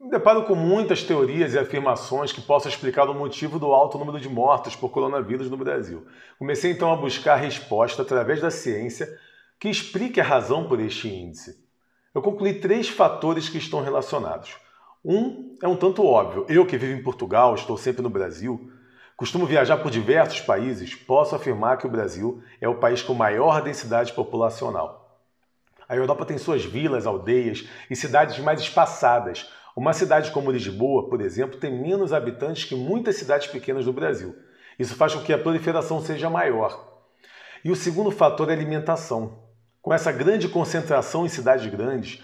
Me deparo com muitas teorias e afirmações que possam explicar o motivo do alto número de mortos por coronavírus no Brasil. Comecei então a buscar resposta através da ciência que explique a razão por este índice. Eu concluí três fatores que estão relacionados. Um é um tanto óbvio. Eu que vivo em Portugal, estou sempre no Brasil, costumo viajar por diversos países, posso afirmar que o Brasil é o país com maior densidade populacional. A Europa tem suas vilas, aldeias e cidades mais espaçadas, uma cidade como Lisboa, por exemplo, tem menos habitantes que muitas cidades pequenas do Brasil. Isso faz com que a proliferação seja maior. E o segundo fator é a alimentação. Com essa grande concentração em cidades grandes,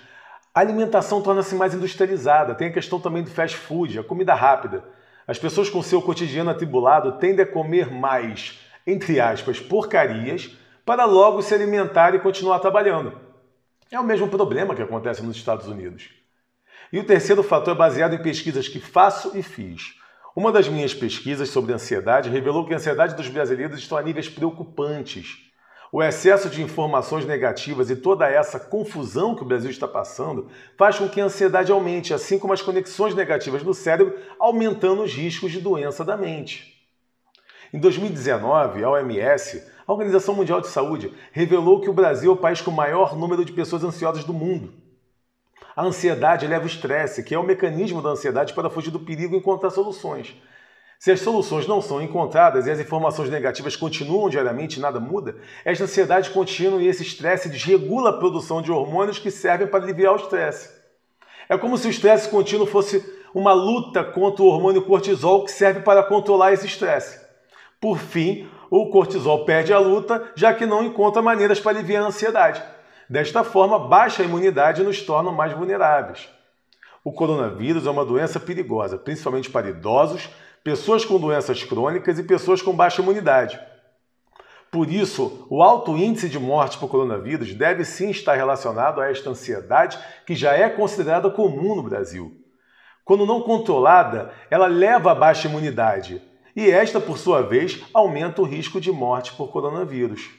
a alimentação torna-se mais industrializada. Tem a questão também do fast food, a comida rápida. As pessoas com seu cotidiano atribulado tendem a comer mais, entre aspas, porcarias, para logo se alimentar e continuar trabalhando. É o mesmo problema que acontece nos Estados Unidos. E o terceiro fator é baseado em pesquisas que faço e fiz. Uma das minhas pesquisas sobre ansiedade revelou que a ansiedade dos brasileiros está a níveis preocupantes. O excesso de informações negativas e toda essa confusão que o Brasil está passando faz com que a ansiedade aumente, assim como as conexões negativas no cérebro, aumentando os riscos de doença da mente. Em 2019, a OMS, a Organização Mundial de Saúde, revelou que o Brasil é o país com o maior número de pessoas ansiosas do mundo. A ansiedade leva o estresse, que é o mecanismo da ansiedade para fugir do perigo e encontrar soluções. Se as soluções não são encontradas e as informações negativas continuam diariamente e nada muda, esta ansiedade contínua e esse estresse desregula a produção de hormônios que servem para aliviar o estresse. É como se o estresse contínuo fosse uma luta contra o hormônio cortisol que serve para controlar esse estresse. Por fim, o cortisol perde a luta, já que não encontra maneiras para aliviar a ansiedade. Desta forma, baixa imunidade nos torna mais vulneráveis. O coronavírus é uma doença perigosa, principalmente para idosos, pessoas com doenças crônicas e pessoas com baixa imunidade. Por isso, o alto índice de morte por coronavírus deve sim estar relacionado a esta ansiedade que já é considerada comum no Brasil. Quando não controlada, ela leva a baixa imunidade, e esta, por sua vez, aumenta o risco de morte por coronavírus.